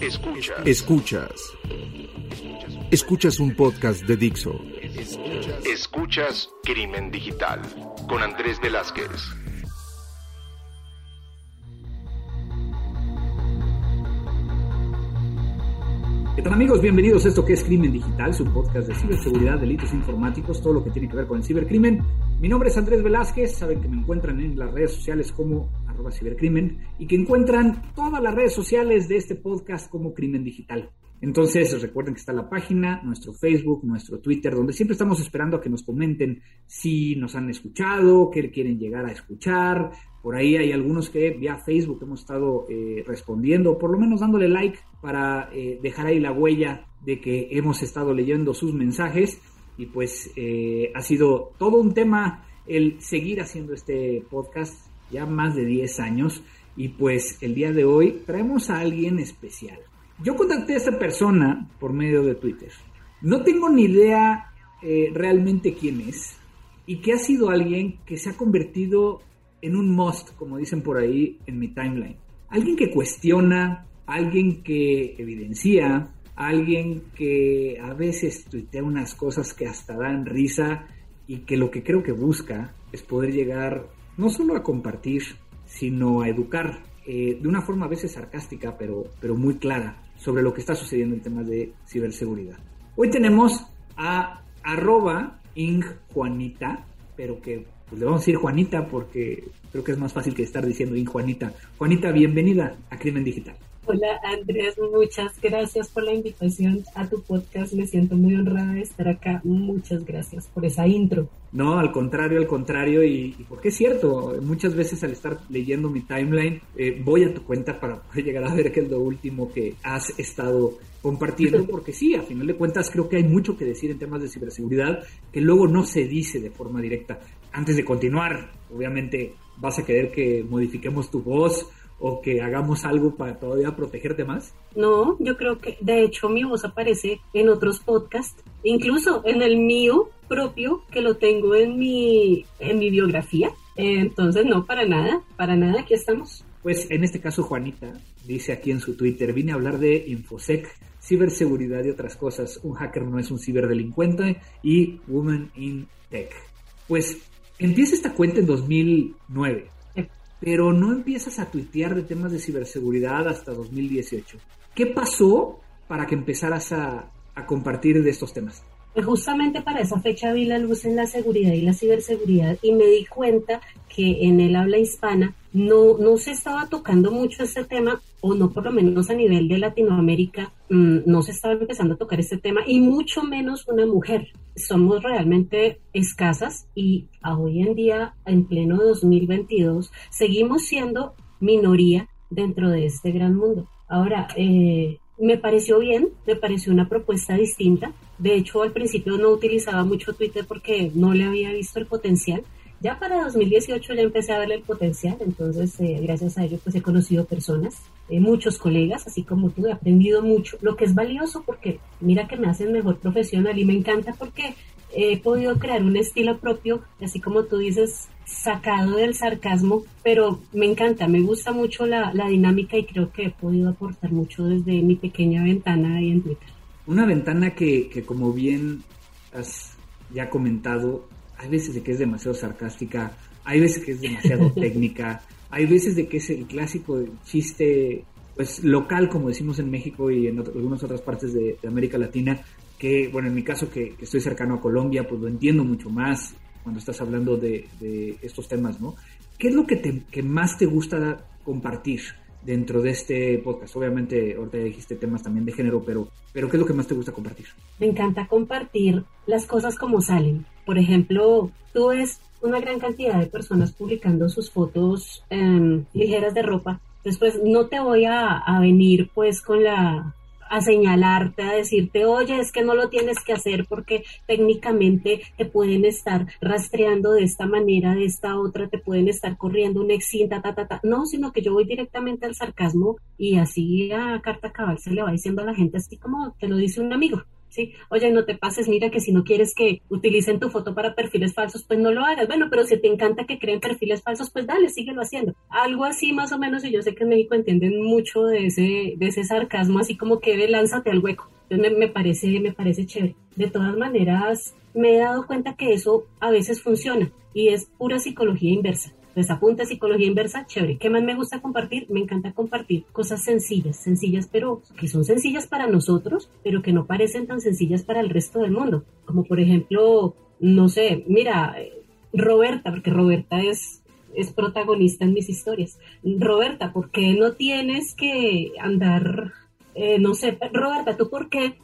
Escuchas. Escuchas. Escuchas un podcast de Dixo. Escuchas Crimen Digital con Andrés Velázquez. ¿Qué tal amigos? Bienvenidos a esto que es Crimen Digital, su podcast de ciberseguridad, delitos informáticos, todo lo que tiene que ver con el cibercrimen. Mi nombre es Andrés Velázquez, saben que me encuentran en las redes sociales como arroba cibercrimen y que encuentran todas las redes sociales de este podcast como Crimen Digital. Entonces recuerden que está la página, nuestro Facebook, nuestro Twitter, donde siempre estamos esperando a que nos comenten si nos han escuchado, qué quieren llegar a escuchar. Por ahí hay algunos que vía Facebook hemos estado eh, respondiendo, por lo menos dándole like para eh, dejar ahí la huella de que hemos estado leyendo sus mensajes. Y pues eh, ha sido todo un tema el seguir haciendo este podcast ya más de 10 años. Y pues el día de hoy traemos a alguien especial. Yo contacté a esta persona por medio de Twitter. No tengo ni idea eh, realmente quién es y que ha sido alguien que se ha convertido en un must, como dicen por ahí en mi timeline. Alguien que cuestiona, alguien que evidencia, alguien que a veces tuitea unas cosas que hasta dan risa y que lo que creo que busca es poder llegar no solo a compartir, sino a educar eh, de una forma a veces sarcástica, pero, pero muy clara sobre lo que está sucediendo en temas de ciberseguridad. Hoy tenemos a arroba ingjuanita, pero que pues, le vamos a decir Juanita porque creo que es más fácil que estar diciendo injuanita. Juanita, bienvenida a Crimen Digital. Hola Andrés, muchas gracias por la invitación a tu podcast. Me siento muy honrada de estar acá. Muchas gracias por esa intro. No, al contrario, al contrario, y, porque es cierto, muchas veces al estar leyendo mi timeline, eh, voy a tu cuenta para poder llegar a ver qué es lo último que has estado compartiendo, porque sí, a final de cuentas creo que hay mucho que decir en temas de ciberseguridad que luego no se dice de forma directa. Antes de continuar, obviamente vas a querer que modifiquemos tu voz o que hagamos algo para todavía protegerte más? No, yo creo que de hecho mi voz aparece en otros podcasts, incluso en el mío propio que lo tengo en mi en mi biografía. Entonces no para nada, para nada aquí estamos. Pues en este caso Juanita dice aquí en su Twitter, vine a hablar de Infosec, ciberseguridad y otras cosas. Un hacker no es un ciberdelincuente y Woman in Tech. Pues empieza esta cuenta en 2009 pero no empiezas a tuitear de temas de ciberseguridad hasta 2018. ¿Qué pasó para que empezaras a, compartir de estos temas? Pues justamente para esa fecha vi la luz en la seguridad y la ciberseguridad y me di cuenta que en el habla hispana no, no se estaba tocando mucho este tema, o no por lo menos a nivel de Latinoamérica, mm, no se estaba empezando a tocar este tema, y mucho menos una mujer. Somos realmente escasas y hoy en día, en pleno 2022, seguimos siendo minoría dentro de este gran mundo. Ahora, eh, me pareció bien, me pareció una propuesta distinta. De hecho, al principio no utilizaba mucho Twitter porque no le había visto el potencial. Ya para 2018 ya empecé a verle el potencial, entonces eh, gracias a ello pues he conocido personas, eh, muchos colegas, así como tú, he aprendido mucho, lo que es valioso porque mira que me hacen mejor profesional y me encanta porque he podido crear un estilo propio, así como tú dices, sacado del sarcasmo, pero me encanta, me gusta mucho la, la dinámica y creo que he podido aportar mucho desde mi pequeña ventana ahí en Twitter. Una ventana que, que como bien has ya comentado, hay veces de que es demasiado sarcástica, hay veces que es demasiado técnica, hay veces de que es el clásico chiste pues local, como decimos en México y en algunas otras partes de, América Latina, que, bueno, en mi caso que, estoy cercano a Colombia, pues lo entiendo mucho más cuando estás hablando de, estos temas, ¿no? ¿Qué es lo que, te, que más te gusta compartir dentro de este podcast? Obviamente, ahorita dijiste temas también de género, pero, pero ¿qué es lo que más te gusta compartir? Me encanta compartir las cosas como salen. Por ejemplo, tú ves una gran cantidad de personas publicando sus fotos em, ligeras de ropa. Después no te voy a, venir pues con la a señalarte, a decirte, oye, es que no lo tienes que hacer porque técnicamente te pueden estar rastreando de esta manera, de esta otra, te pueden estar corriendo un exin, ta, ta, ta, ta. No, sino que yo voy directamente al sarcasmo y así a carta cabal se le va diciendo a la gente así como te lo dice un amigo. ¿Sí? Oye, no te pases, mira que si no quieres que utilicen tu foto para perfiles falsos, pues no lo hagas. Bueno, pero si te encanta que creen perfiles falsos, pues dale, síguelo haciendo. Algo así más o menos, y yo sé que en México entienden mucho de ese, de ese sarcasmo, así como que de lánzate al hueco. Entonces me, me, parece, me parece chévere. De todas maneras, me he dado cuenta que eso a veces funciona y es pura psicología inversa. Entonces apunta psicología inversa, chévere. ¿Qué más me gusta compartir? Me encanta compartir cosas sencillas, sencillas, pero que son sencillas para nosotros, pero que no parecen tan sencillas para el resto del mundo. Como por ejemplo, no sé, mira, Roberta, porque Roberta es, es protagonista en mis historias. Roberta, ¿por qué no tienes que andar, eh, no sé, Roberta, ¿tú por qué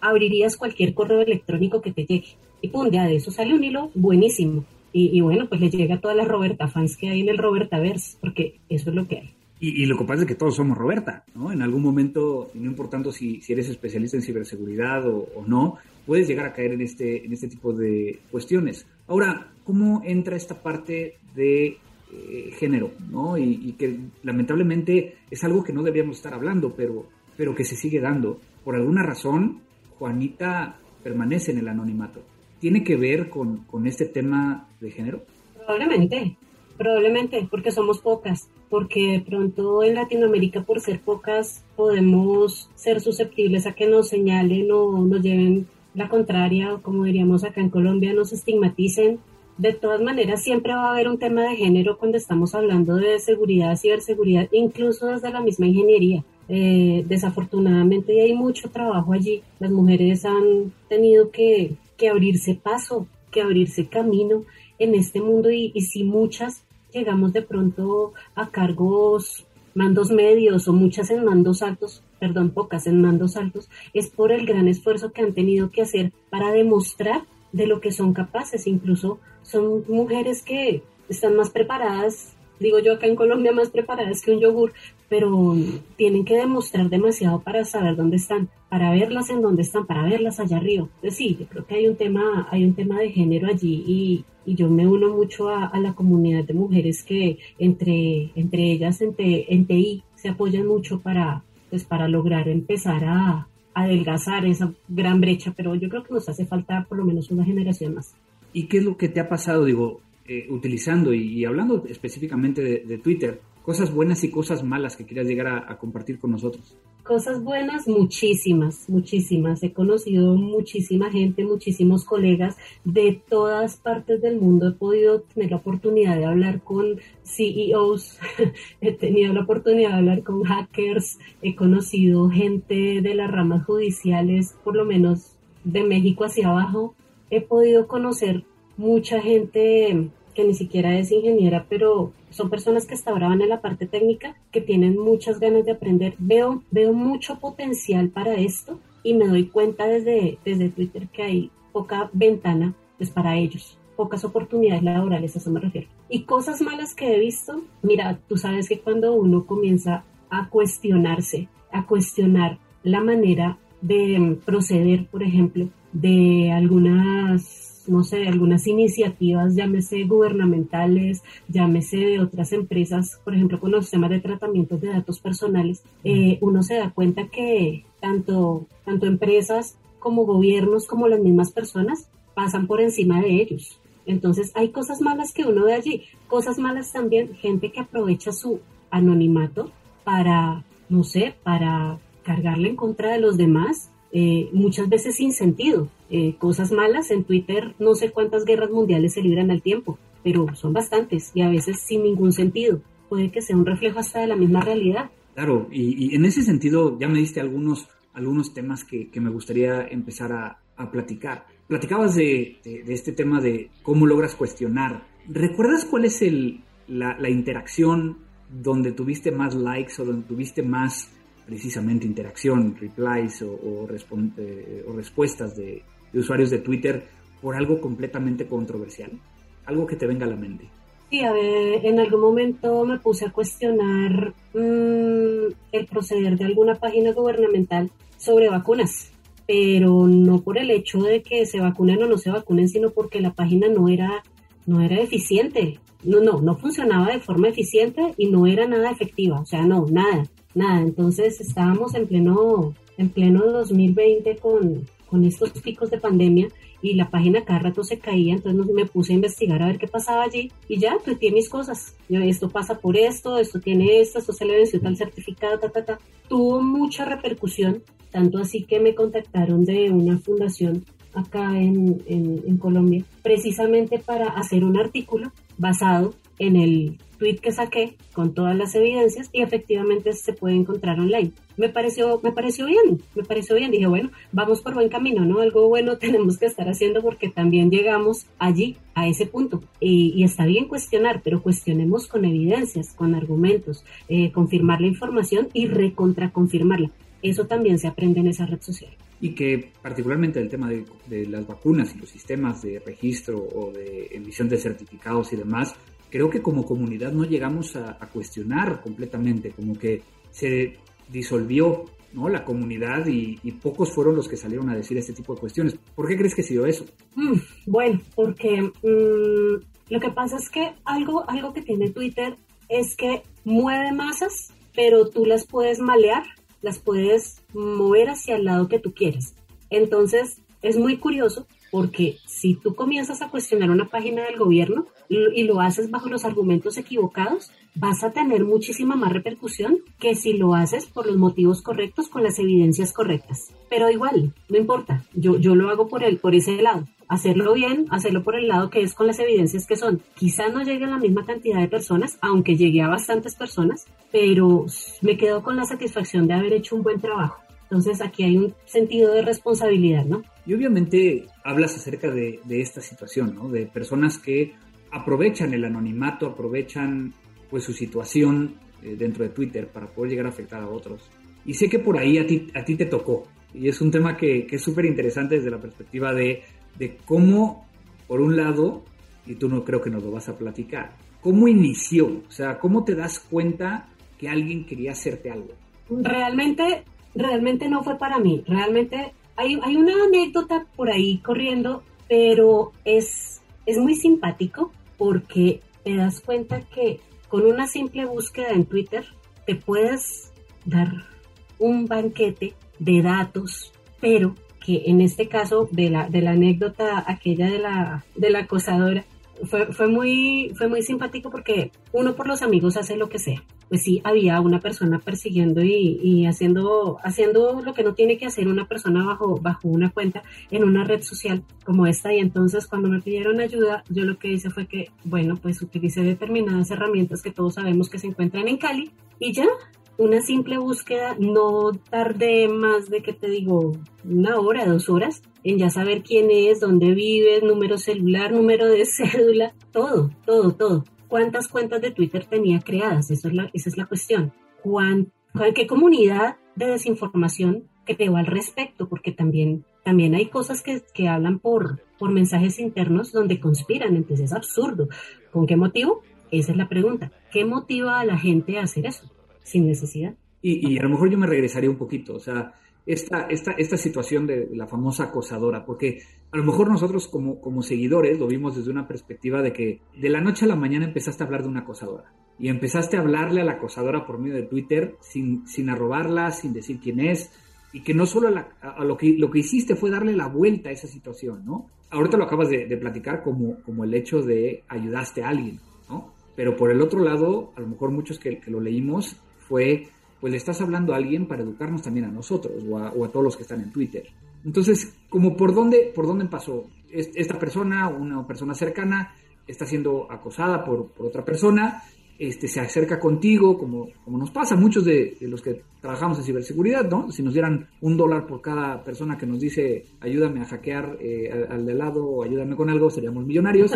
abrirías cualquier correo electrónico que te llegue? Y pum, ya de eso sale un hilo buenísimo. Y, bueno, pues le llega a todas las Roberta fans que hay en el Robertaverse, porque eso es lo que hay. Y, lo que pasa es que todos somos Roberta, ¿no? En algún momento, no importando si, si eres especialista en ciberseguridad o, no, puedes llegar a caer en este, en este tipo de cuestiones. Ahora, ¿cómo entra esta parte de eh, género, ¿no? Y, que lamentablemente es algo que no debíamos estar hablando, pero, pero que se sigue dando. Por alguna razón, Juanita permanece en el anonimato tiene que ver con, con este tema de género? Probablemente, probablemente, porque somos pocas, porque de pronto en Latinoamérica por ser pocas podemos ser susceptibles a que nos señalen o nos lleven la contraria, o como diríamos acá en Colombia, nos estigmaticen. De todas maneras, siempre va a haber un tema de género cuando estamos hablando de seguridad, ciberseguridad, incluso desde la misma ingeniería. Eh, desafortunadamente hay mucho trabajo allí. Las mujeres han tenido que que abrirse paso, que abrirse camino en este mundo y, si muchas llegamos de pronto a cargos, mandos medios o muchas en mandos altos, perdón, pocas en mandos altos, es por el gran esfuerzo que han tenido que hacer para demostrar de lo que son capaces. Incluso son mujeres que están más preparadas, digo yo acá en Colombia, más preparadas que un yogur pero tienen que demostrar demasiado para saber dónde están, para verlas en dónde están, para verlas allá arriba. Entonces sí, yo creo que hay un tema, hay un tema de género allí y, y yo me uno mucho a, la comunidad de mujeres que entre, entre ellas en, en TI se apoyan mucho para, pues, para lograr empezar a, adelgazar esa gran brecha, pero yo creo que nos hace falta por lo menos una generación más. ¿Y qué es lo que te ha pasado, digo, eh, utilizando y, hablando específicamente de Twitter? Cosas buenas y cosas malas que quieras llegar a, compartir con nosotros. Cosas buenas, muchísimas, muchísimas. He conocido muchísima gente, muchísimos colegas de todas partes del mundo. He podido tener la oportunidad de hablar con CEOs, he tenido la oportunidad de hablar con hackers, he conocido gente de las ramas judiciales, por lo menos de México hacia abajo. He podido conocer mucha gente que ni siquiera es ingeniera, pero son personas que hasta en la parte técnica, que tienen muchas ganas de aprender. Veo, veo mucho potencial para esto y me doy cuenta desde, desde Twitter que hay poca ventana pues, para ellos, pocas oportunidades laborales, a eso me refiero. Y cosas malas que he visto, mira, tú sabes que cuando uno comienza a cuestionarse, a cuestionar la manera de proceder, por ejemplo, de algunas no sé, algunas iniciativas, llámese gubernamentales, llámese de otras empresas, por ejemplo, con los temas de tratamiento de datos personales, eh, uno se da cuenta que tanto, tanto empresas como gobiernos, como las mismas personas, pasan por encima de ellos. Entonces hay cosas malas que uno ve allí, cosas malas también, gente que aprovecha su anonimato para, no sé, para cargarle en contra de los demás, eh, muchas veces sin sentido. Eh, cosas malas en Twitter, no sé cuántas guerras mundiales se libran al tiempo, pero son bastantes y a veces sin ningún sentido. Puede que sea un reflejo hasta de la misma realidad. Claro, y, en ese sentido ya me diste algunos, algunos temas que, me gustaría empezar a, platicar. Platicabas de, este tema de cómo logras cuestionar. ¿Recuerdas cuál es el, la, la interacción donde tuviste más likes o donde tuviste más precisamente interacción, replies o, eh, respuestas de, usuarios de Twitter por algo completamente controversial? Algo que te venga a la mente. Sí, a ver, en algún momento me puse a cuestionar mm, el proceder de alguna página gubernamental sobre vacunas, pero no por el hecho de que se vacunen o no se vacunen, sino porque la página no era, no era eficiente. No, no, no funcionaba de forma eficiente y no era nada efectiva, o sea, no, nada nada, entonces estábamos en pleno, en pleno 2020 con, con estos picos de pandemia y la página cada rato se caía, entonces me puse a investigar a ver qué pasaba allí y ya tuiteé mis cosas. Esto pasa por esto, esto tiene esto, esto se le venció tal certificado, ta, ta, ta. Tuvo mucha repercusión, tanto así que me contactaron de una fundación acá en, en Colombia, precisamente para hacer un artículo basado en el tweet que saqué con todas las evidencias y efectivamente se puede encontrar online. Me pareció, me pareció bien, me pareció bien. Dije, bueno, vamos por buen camino, ¿no? Algo bueno tenemos que estar haciendo porque también llegamos allí, a ese punto. Y, está bien cuestionar, pero cuestionemos con evidencias, con argumentos, eh, confirmar la información y recontraconfirmarla. Eso también se aprende en esa red social y que particularmente el tema de, de, las vacunas y los sistemas de registro o de emisión de certificados y demás creo que como comunidad no llegamos a, cuestionar completamente, como que se disolvió ¿no? la comunidad y, pocos fueron los que salieron a decir este tipo de cuestiones. ¿Por qué crees que ha sido eso? Mm, bueno, porque mm, lo que pasa es que algo, algo que tiene Twitter es que mueve masas, pero tú las puedes malear, las puedes mover hacia el lado que tú quieres. Entonces, es muy curioso porque si tú comienzas a cuestionar una página del gobierno y, lo haces bajo los argumentos equivocados, vas a tener muchísima más repercusión que si lo haces por los motivos correctos, con las evidencias correctas. Pero igual, no importa, yo, yo lo hago por, el, por ese lado. Hacerlo bien, hacerlo por el lado que es con las evidencias que son. Quizá no llegue a la misma cantidad de personas, aunque llegue a bastantes personas, pero me quedo con la satisfacción de haber hecho un buen trabajo. Entonces aquí hay un sentido de responsabilidad, ¿no? Y obviamente hablas acerca de, esta situación, ¿no? De personas que aprovechan el anonimato, aprovechan pues su situación eh, dentro de Twitter para poder llegar a afectar a otros. Y sé que por ahí a ti, a ti te tocó. Y es un tema que, es súper interesante desde la perspectiva de, de cómo, por un lado, y tú no creo que nos lo vas a platicar, cómo inició, o sea, cómo te das cuenta que alguien quería hacerte algo. Realmente, realmente no fue para mí. Realmente hay, una anécdota por ahí corriendo, pero es, es muy simpático porque te das cuenta que con una simple búsqueda en Twitter te puedes dar un banquete de datos, pero que en este caso de la, de la anécdota aquella de la, de la acosadora, fue, fue, muy, fue muy simpático porque uno por los amigos hace lo que sea. Pues sí, había una persona persiguiendo y, haciendo, haciendo lo que no tiene que hacer una persona bajo, bajo una cuenta en una red social como esta. Y entonces cuando me pidieron ayuda, yo lo que hice fue que, bueno, pues utilicé determinadas herramientas que todos sabemos que se encuentran en Cali y ya, una simple búsqueda, no tardé más de que te digo una hora, dos horas en ya saber quién es, dónde vive, número celular, número de cédula, todo, todo, todo. ¿Cuántas cuentas de Twitter tenía creadas? Eso es la, esa es la cuestión. ¿Cuán, ¿Qué comunidad de desinformación creó al respecto? Porque también, también hay cosas que, que hablan por, por mensajes internos donde conspiran, entonces es absurdo. ¿Con qué motivo? Esa es la pregunta. ¿Qué motiva a la gente a hacer eso? sin necesidad. Y, a lo mejor yo me regresaría un poquito, o sea, esta, esta, esta situación de la famosa acosadora, porque a lo mejor nosotros como, como seguidores lo vimos desde una perspectiva de que de la noche a la mañana empezaste a hablar de una acosadora y empezaste a hablarle a la acosadora por medio de Twitter sin, sin arrobarla, sin decir quién es, y que no solo a, lo, que, lo que hiciste fue darle la vuelta a esa situación, ¿no? Ahorita lo acabas de, platicar como, como el hecho de ayudaste a alguien, ¿no? Pero por el otro lado, a lo mejor muchos que, que lo leímos, fue, pues le estás hablando a alguien para educarnos también a nosotros o a, todos los que están en Twitter. Entonces, como por dónde, por dónde pasó esta persona, una persona cercana, está siendo acosada por, otra persona, este, se acerca contigo, como, nos pasa a muchos de, los que trabajamos en ciberseguridad, ¿no? Si nos dieran un dólar por cada persona que nos dice ayúdame a hackear eh, al, al, de lado o ayúdame con algo, seríamos millonarios.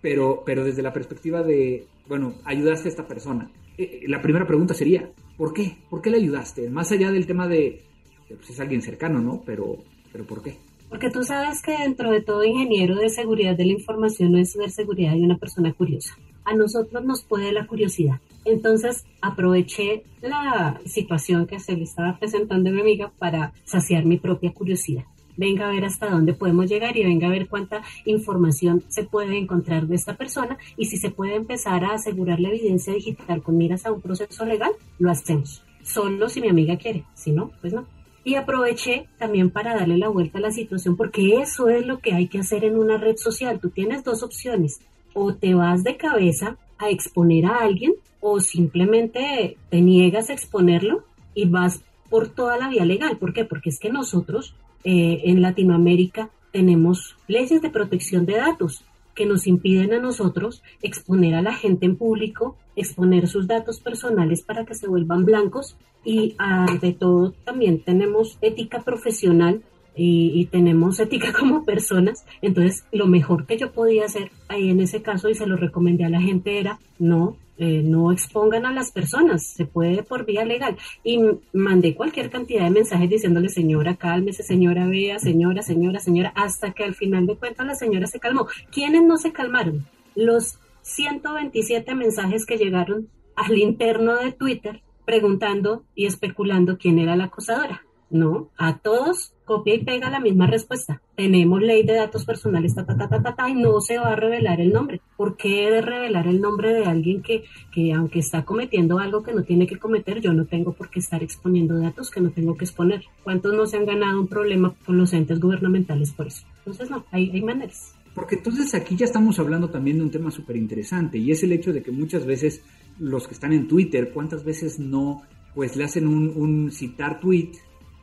Pero, pero desde la perspectiva de, bueno, ayudaste a esta persona. Eh, la primera pregunta sería, ¿por qué? ¿Por qué le ayudaste? Más allá del tema de, pues es alguien cercano, ¿no? Pero, pero ¿por qué? Porque tú sabes que dentro de todo ingeniero de seguridad de la información no es seguridad de una persona curiosa. A nosotros nos puede la curiosidad. Entonces aproveché la situación que se le estaba presentando a mi amiga para saciar mi propia curiosidad venga a ver hasta dónde podemos llegar y venga a ver cuánta información se puede encontrar de esta persona y si se puede empezar a asegurar la evidencia digital con miras a un proceso legal, lo hacemos. Solo si mi amiga quiere, si no, pues no. Y aproveché también para darle la vuelta a la situación, porque eso es lo que hay que hacer en una red social. Tú tienes dos opciones, o te vas de cabeza a exponer a alguien, o simplemente te niegas a exponerlo y vas por toda la vía legal. ¿Por qué? Porque es que nosotros eh, en Latinoamérica tenemos leyes de protección de datos que nos impiden a nosotros exponer a la gente en público, exponer sus datos personales para que se vuelvan blancos y ante todo también tenemos ética profesional y, y, tenemos ética como personas. Entonces, lo mejor que yo podía hacer ahí en ese caso, y se lo recomendé a la gente, era no, eh, no expongan a las personas, se puede por vía legal. Y mandé cualquier cantidad de mensajes diciéndole, señora, cálmese, señora, vea, señora, señora, señora, hasta que al final de cuentas la señora se calmó. ¿Quiénes no se calmaron? Los 127 mensajes que llegaron al interno de Twitter preguntando y especulando quién era la acosadora. No, a todos copia y pega la misma respuesta. Tenemos ley de datos personales, ta, ta, ta, ta, ta, y no se va a revelar el nombre. ¿Por qué de revelar el nombre de alguien que, que, aunque está cometiendo algo que no tiene que cometer, yo no tengo por qué estar exponiendo datos que no tengo que exponer? ¿Cuántos no se han ganado un problema con los entes gubernamentales por eso? Entonces, no, hay, hay maneras. Porque entonces aquí ya estamos hablando también de un tema súper interesante y es el hecho de que muchas veces los que están en Twitter, ¿cuántas veces no pues le hacen un, un citar tweet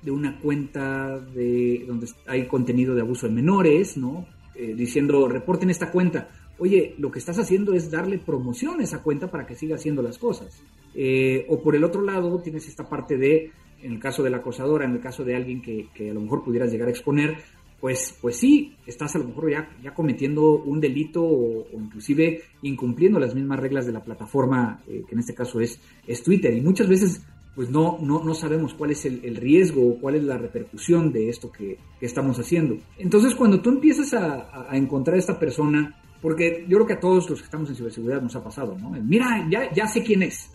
de una cuenta de donde hay contenido de abuso de menores, ¿no? Eh, diciendo, reporten esta cuenta. Oye, lo que estás haciendo es darle promoción a esa cuenta para que siga haciendo las cosas. Eh, o por el otro lado, tienes esta parte de, en el caso de la acosadora, en el caso de alguien que, que a lo mejor pudieras llegar a exponer, pues, pues sí, estás a lo mejor ya, ya cometiendo un delito o, inclusive incumpliendo las mismas reglas de la plataforma, eh, que en este caso es, es Twitter. Y muchas veces pues no, no, no sabemos cuál es el, el riesgo o cuál es la repercusión de esto que, que estamos haciendo. Entonces, cuando tú empiezas a, a, encontrar a esta persona, porque yo creo que a todos los que estamos en ciberseguridad nos ha pasado, ¿no? Mira, ya, ya sé quién es.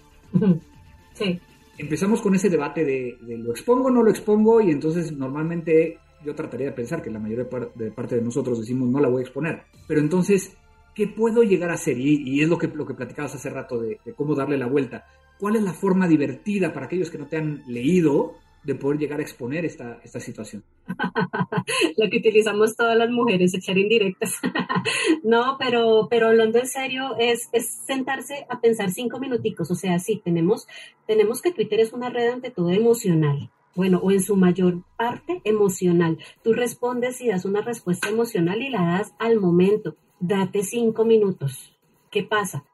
Sí. Empezamos con ese debate de, de lo expongo o no lo expongo y entonces normalmente yo trataría de pensar que la mayoría de parte de nosotros decimos no la voy a exponer. Pero entonces, ¿qué puedo llegar a hacer? Y, y es lo que, lo que platicabas hace rato de, de, cómo darle la vuelta. ¿Cuál es la forma divertida para aquellos que no te han leído de poder llegar a exponer esta, esta situación? Lo que utilizamos todas las mujeres, echar indirectas. no, pero, pero hablando en serio, es, es sentarse a pensar cinco minuticos. O sea, sí, tenemos, tenemos que Twitter es una red ante todo emocional bueno, o en su mayor parte emocional. Tú respondes y das una respuesta emocional y la das al momento. Date cinco minutos. ¿Qué pasa?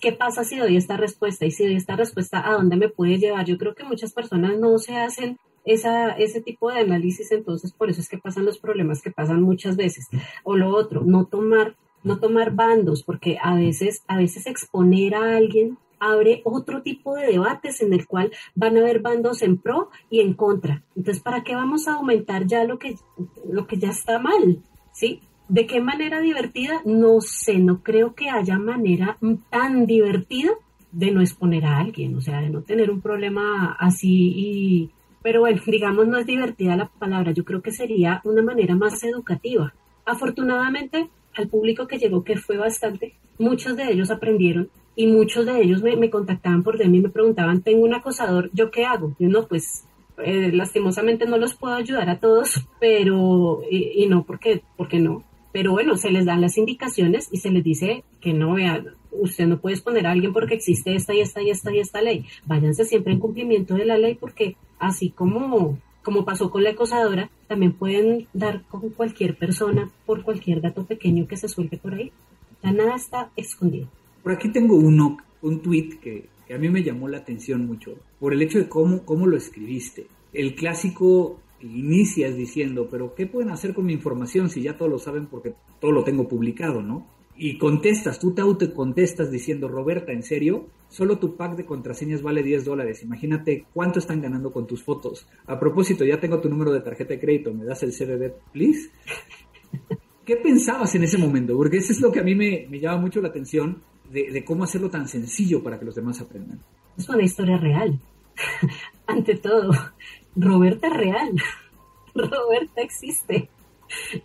¿Qué pasa si doy esta respuesta? Y si doy esta respuesta, ¿a dónde me puede llevar? Yo creo que muchas personas no se hacen esa, ese tipo de análisis, entonces por eso es que pasan los problemas que pasan muchas veces. O lo otro, no tomar, no tomar bandos, porque a veces, a veces exponer a alguien abre otro tipo de debates en el cual van a haber bandos en pro y en contra. Entonces, ¿para qué vamos a aumentar ya lo que, lo que ya está mal? ¿Sí? ¿De qué manera divertida? No sé, no creo que haya manera tan divertida de no exponer a alguien, o sea, de no tener un problema así y... Pero bueno, digamos, no es divertida la palabra, yo creo que sería una manera más educativa. Afortunadamente, al público que llegó, que fue bastante, muchos de ellos aprendieron y muchos de ellos me, me contactaban por DM y me preguntaban, tengo un acosador, ¿yo qué hago? Yo no, pues eh, lastimosamente no los puedo ayudar a todos, pero, y, y no, porque, porque no. Pero bueno, se les dan las indicaciones y se les dice que no, vea, usted no puede exponer a alguien porque existe esta y esta y esta y esta ley. Váyanse siempre en cumplimiento de la ley porque así como como pasó con la acosadora, también pueden dar con cualquier persona por cualquier dato pequeño que se suelte por ahí. Ya nada está escondido. Por aquí tengo uno, un tweet que, que, a mí me llamó la atención mucho, por el hecho de cómo, cómo lo escribiste. El clásico inicias diciendo, pero ¿qué pueden hacer con mi información si ya todos lo saben porque todo lo tengo publicado, ¿no? Y contestas, tú te auto contestas diciendo, Roberta, ¿en serio? Solo tu pack de contraseñas vale 10 dólares. Imagínate cuánto están ganando con tus fotos. A propósito, ya tengo tu número de tarjeta de crédito. ¿Me das el CBD, please? ¿Qué pensabas en ese momento? Porque eso es lo que a mí me, llama mucho la atención de, cómo hacerlo tan sencillo para que los demás aprendan. Es una historia real. Ante todo, Roberta es real. Roberta existe.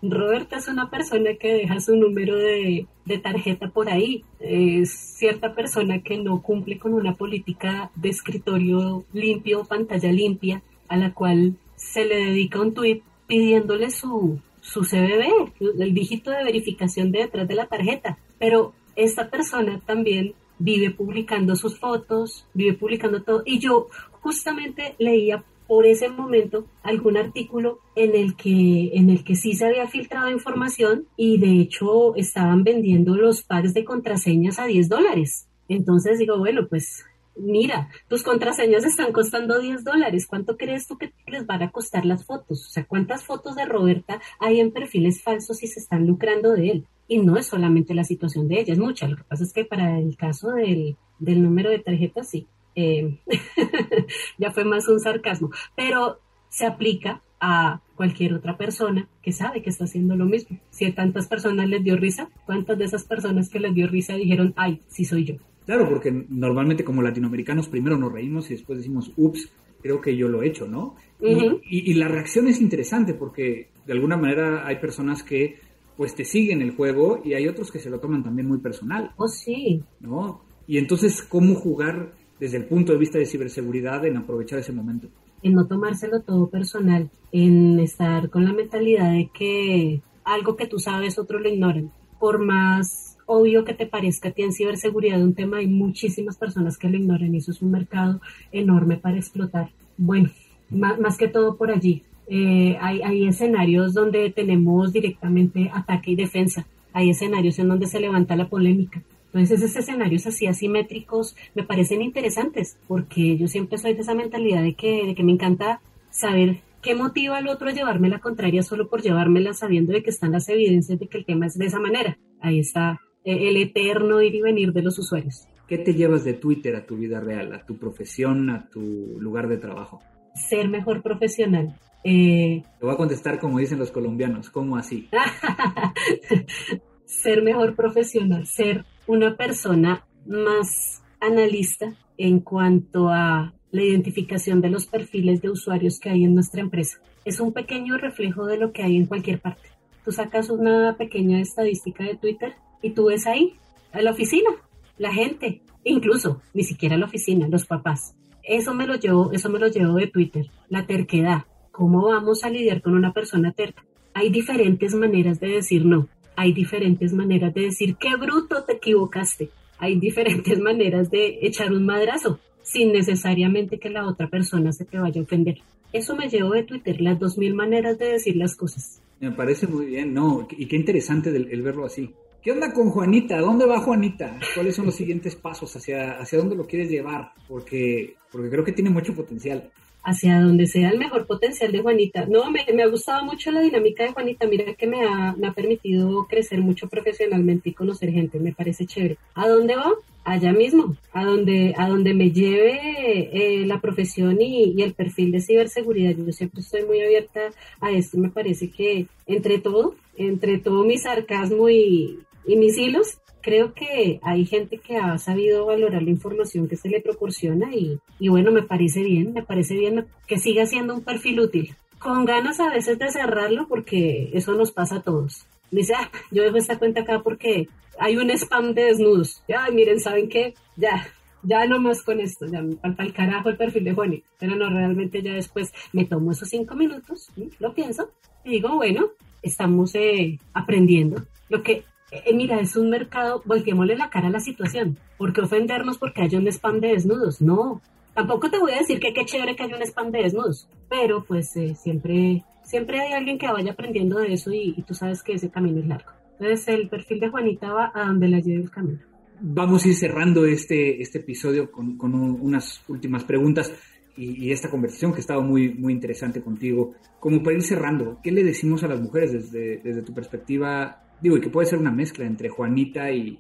Roberta es una persona que deja su número de, tarjeta por ahí. Es cierta persona que no cumple con una política de escritorio limpio, pantalla limpia, a la cual se le dedica un tweet pidiéndole su, su CBB, el dígito de verificación de detrás de la tarjeta. Pero esta persona también vive publicando sus fotos, vive publicando todo. Y yo justamente leía por ese momento algún artículo en el que en el que sí se había filtrado información y de hecho estaban vendiendo los packs de contraseñas a 10 dólares. Entonces digo, bueno, pues mira, tus contraseñas están costando 10 dólares, ¿cuánto crees tú que les van a costar las fotos? O sea, ¿cuántas fotos de Roberta hay en perfiles falsos y se están lucrando de él? Y no es solamente la situación de ella, es mucha. Lo que pasa es que para el caso del, número de tarjetas, sí, eh, ya fue más un sarcasmo, pero se aplica a cualquier otra persona que sabe que está haciendo lo mismo. Si a tantas personas les dio risa, ¿cuántas de esas personas que les dio risa dijeron, ay, sí soy yo? Claro, porque normalmente como latinoamericanos primero nos reímos y después decimos, ups, creo que yo lo he hecho, ¿no? y, la reacción es interesante porque de alguna manera hay personas que pues te siguen el juego y hay otros que se lo toman también muy personal. Oh, sí. ¿No? Y entonces, ¿cómo jugar desde el punto de vista de ciberseguridad en aprovechar ese momento? En no tomárselo todo personal, en estar con la mentalidad de que algo que tú sabes otros lo ignoran. Por más obvio que te parezca a ti en ciberseguridad un tema, hay muchísimas personas que lo ignoran y eso es un mercado enorme para explotar. Bueno, más, que todo por allí. Eh, hay, hay escenarios donde tenemos directamente ataque y defensa. Hay escenarios en donde se levanta la polémica. Entonces, esos escenarios así asimétricos me parecen interesantes porque yo siempre soy de esa mentalidad de que, de que me encanta saber qué motiva al otro a llevarme la contraria solo por llevármela sabiendo de que están las evidencias de que el tema es de esa manera. Ahí está eh, el eterno ir y venir de los usuarios. ¿Qué te llevas de Twitter a tu vida real, a tu profesión, a tu lugar de trabajo? Ser mejor profesional. Eh, te voy a contestar como dicen los colombianos, ¿cómo así? ser mejor profesional, ser una persona más analista en cuanto a la identificación de los perfiles de usuarios que hay en nuestra empresa. Es un pequeño reflejo de lo que hay en cualquier parte. Tú sacas una pequeña estadística de Twitter y tú ves ahí, a la oficina, la gente, incluso, ni siquiera la oficina, los papás. Eso me lo llevo, eso me lo llevo de Twitter, la terquedad. ¿Cómo vamos a lidiar con una persona terca? Hay diferentes maneras de decir no. Hay diferentes maneras de decir qué bruto te equivocaste. Hay diferentes maneras de echar un madrazo sin necesariamente que la otra persona se te vaya a ofender. Eso me llevo de Twitter, las dos mil maneras de decir las cosas. Me parece muy bien, ¿no? Y qué interesante el verlo así. ¿Qué onda con Juanita? ¿Dónde va Juanita? ¿Cuáles son los siguientes pasos? ¿Hacia, hacia dónde lo quieres llevar? Porque, porque creo que tiene mucho potencial. Hacia donde sea el mejor potencial de Juanita. No, me, me ha gustado mucho la dinámica de Juanita. Mira que me ha, me ha permitido crecer mucho profesionalmente y conocer gente. Me parece chévere. ¿A dónde va? allá mismo, a donde, a donde me lleve eh, la profesión y, y, el perfil de ciberseguridad. Yo siempre estoy muy abierta a esto. Me parece que entre todo, entre todo mi sarcasmo y, y mis hilos, creo que hay gente que ha sabido valorar la información que se le proporciona y, y bueno, me parece bien, me parece bien que siga siendo un perfil útil. Con ganas a veces de cerrarlo porque eso nos pasa a todos. Dice, ah, yo dejo esta cuenta acá porque hay un spam de desnudos. Ya, miren, ¿saben qué? Ya, ya no más con esto, ya me falta el carajo el perfil de Juani. Pero no, realmente ya después me tomo esos cinco minutos, lo pienso y digo, bueno, estamos eh, aprendiendo. Lo que eh, mira, es un mercado, volteémosle la cara a la situación. ¿Por qué ofendernos porque haya un spam de desnudos? No. Tampoco te voy a decir que qué chévere que haya un spam de desnudos, pero pues eh, siempre, siempre hay alguien que vaya aprendiendo de eso y, tú sabes que ese camino es largo. Entonces el perfil de Juanita va a donde la lleve el camino. Vamos a ir cerrando este, este episodio con, unas últimas preguntas y, esta conversación que ha estado muy, muy interesante contigo. Como para ir cerrando, ¿qué le decimos a las mujeres desde, desde tu perspectiva digo, y que puede ser una mezcla entre Juanita y,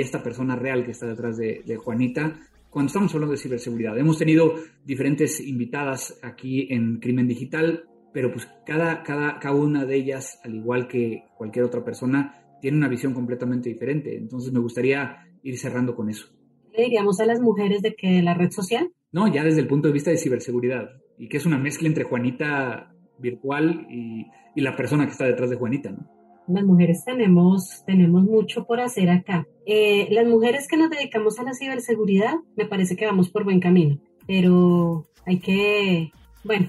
esta persona real que está detrás de, Juanita, cuando estamos hablando de ciberseguridad. Hemos tenido diferentes invitadas aquí en Crimen Digital, pero pues cada, cada, cada una de ellas, al igual que cualquier otra persona, tiene una visión completamente diferente. Entonces me gustaría ir cerrando con eso. ¿Le diríamos a las mujeres de que la red social? No, ya desde el punto de vista de ciberseguridad, y que es una mezcla entre Juanita virtual y, y la persona que está detrás de Juanita, ¿no? Las mujeres tenemos, tenemos mucho por hacer acá. Eh, las mujeres que nos dedicamos a la ciberseguridad, me parece que vamos por buen camino, pero hay que, bueno,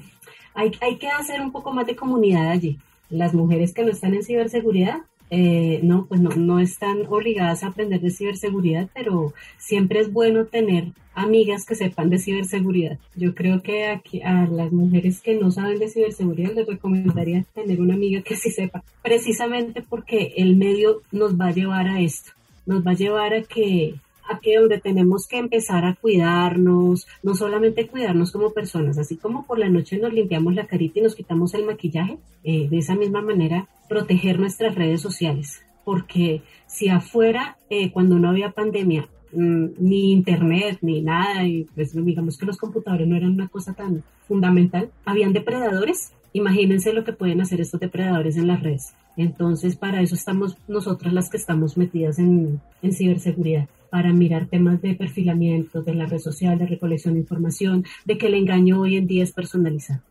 hay, hay que hacer un poco más de comunidad allí. Las mujeres que no están en ciberseguridad, eh, no, pues no, no están obligadas a aprender de ciberseguridad, pero siempre es bueno tener amigas que sepan de ciberseguridad. Yo creo que aquí a las mujeres que no saben de ciberseguridad les recomendaría tener una amiga que sí sepa, precisamente porque el medio nos va a llevar a esto, nos va a llevar a que a que donde tenemos que empezar a cuidarnos, no solamente cuidarnos como personas, así como por la noche nos limpiamos la carita y nos quitamos el maquillaje, eh, de esa misma manera proteger nuestras redes sociales, porque si afuera, eh, cuando no había pandemia, mm, ni internet, ni nada, y pues digamos que los computadores no eran una cosa tan fundamental, habían depredadores, imagínense lo que pueden hacer estos depredadores en las redes. Entonces, para eso estamos nosotras las que estamos metidas en, en ciberseguridad para mirar temas de perfilamiento, de la red social, de recolección de información, de que el engaño hoy en día es personalizado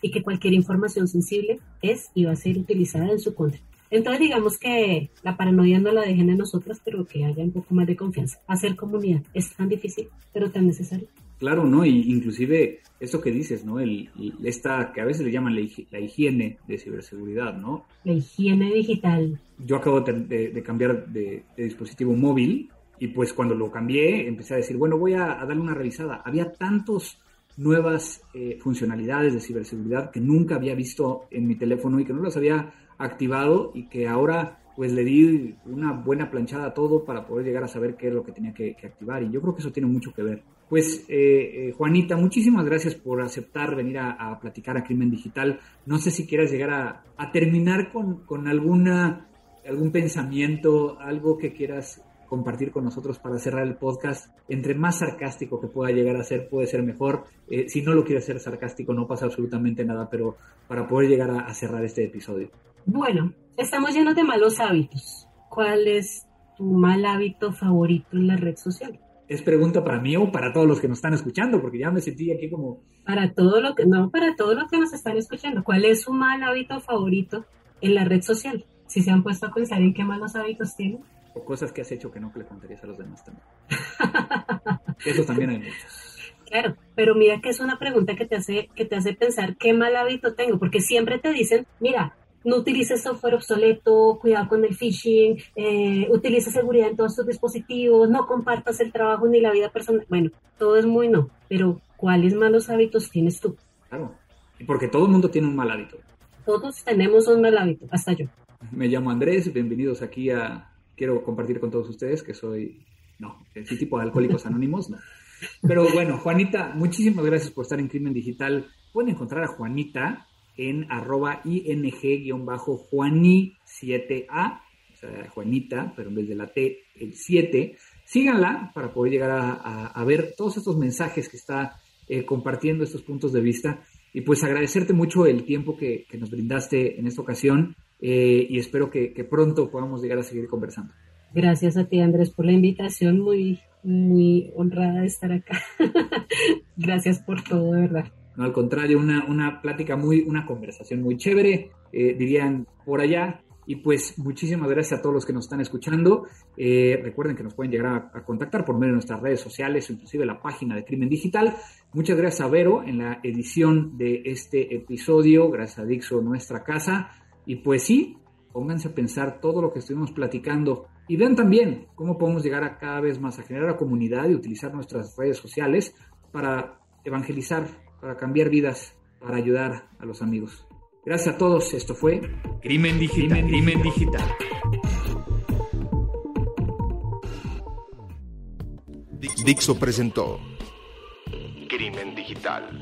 y que cualquier información sensible es y va a ser utilizada en su contra. Entonces digamos que la paranoia no la dejen en nosotras, pero que haya un poco más de confianza. Hacer comunidad es tan difícil, pero tan necesario. Claro, ¿no? Y inclusive esto que dices, ¿no? El, esta que a veces le llaman la, higiene de ciberseguridad, ¿no? La higiene digital. Yo acabo de, cambiar de, dispositivo móvil y pues cuando lo cambié, empecé a decir, bueno, voy a, darle una revisada. Había tantas nuevas eh, funcionalidades de ciberseguridad que nunca había visto en mi teléfono y que no las había activado y que ahora pues le di una buena planchada a todo para poder llegar a saber qué es lo que tenía que, activar y yo creo que eso tiene mucho que ver. Pues eh, eh, Juanita, muchísimas gracias por aceptar venir a, platicar a Crimen Digital. No sé si quieras llegar a, a terminar con, con alguna, algún pensamiento, algo que quieras compartir con nosotros para cerrar el podcast. Entre más sarcástico que pueda llegar a ser, puede ser mejor. Eh, si no lo quiere ser sarcástico, no pasa absolutamente nada, pero para poder llegar a, cerrar este episodio. Bueno, estamos llenos de malos hábitos. ¿Cuál es tu mal hábito favorito en la red social? Es pregunta para mí o para todos los que nos están escuchando, porque ya me sentí aquí como... Para todo lo que, no, para todos los que nos están escuchando. ¿Cuál es su mal hábito favorito en la red social? Si se han puesto a pensar en qué malos hábitos tienen o cosas que has hecho que no le contarías a los demás también. Eso también hay muchos. Claro, pero mira que es una pregunta que te hace que te hace pensar qué mal hábito tengo, porque siempre te dicen, mira, no utilices software obsoleto, cuidado con el phishing, eh, utiliza seguridad en todos tus dispositivos, no compartas el trabajo ni la vida personal. Bueno, todo es muy no, pero ¿cuáles malos hábitos tienes tú? Claro, y porque todo el mundo tiene un mal hábito. Todos tenemos un mal hábito, hasta yo. Me llamo Andrés, bienvenidos aquí a quiero compartir con todos ustedes que soy, no, ese tipo de alcohólicos anónimos, no. Pero bueno, Juanita, muchísimas gracias por estar en Crimen Digital. Pueden encontrar a Juanita en arroba ing-juani7a, o sea, Juanita, pero en vez de la T, el 7. Síganla para poder llegar a, ver todos estos mensajes que está eh, compartiendo, estos puntos de vista. Y pues agradecerte mucho el tiempo que, que nos brindaste en esta ocasión. Eh, y espero que, pronto podamos llegar a seguir conversando. Gracias a ti, Andrés, por la invitación. Muy, muy honrada de estar acá. Gracias por todo, de verdad. No, al contrario, una, una plática muy, una conversación muy chévere, eh, dirían por allá. Y pues muchísimas gracias a todos los que nos están escuchando. Eh, recuerden que nos pueden llegar a, a, contactar por medio de nuestras redes sociales, inclusive la página de Crimen Digital. Muchas gracias a Vero en la edición de este episodio. Gracias a Dixo, nuestra casa. Y pues sí, pónganse a pensar todo lo que estuvimos platicando y vean también cómo podemos llegar a cada vez más a generar comunidad y utilizar nuestras redes sociales para evangelizar, para cambiar vidas, para ayudar a los amigos. Gracias a todos, esto fue Crimen Digital. Crimen Digital. Dixo presentó Crimen Digital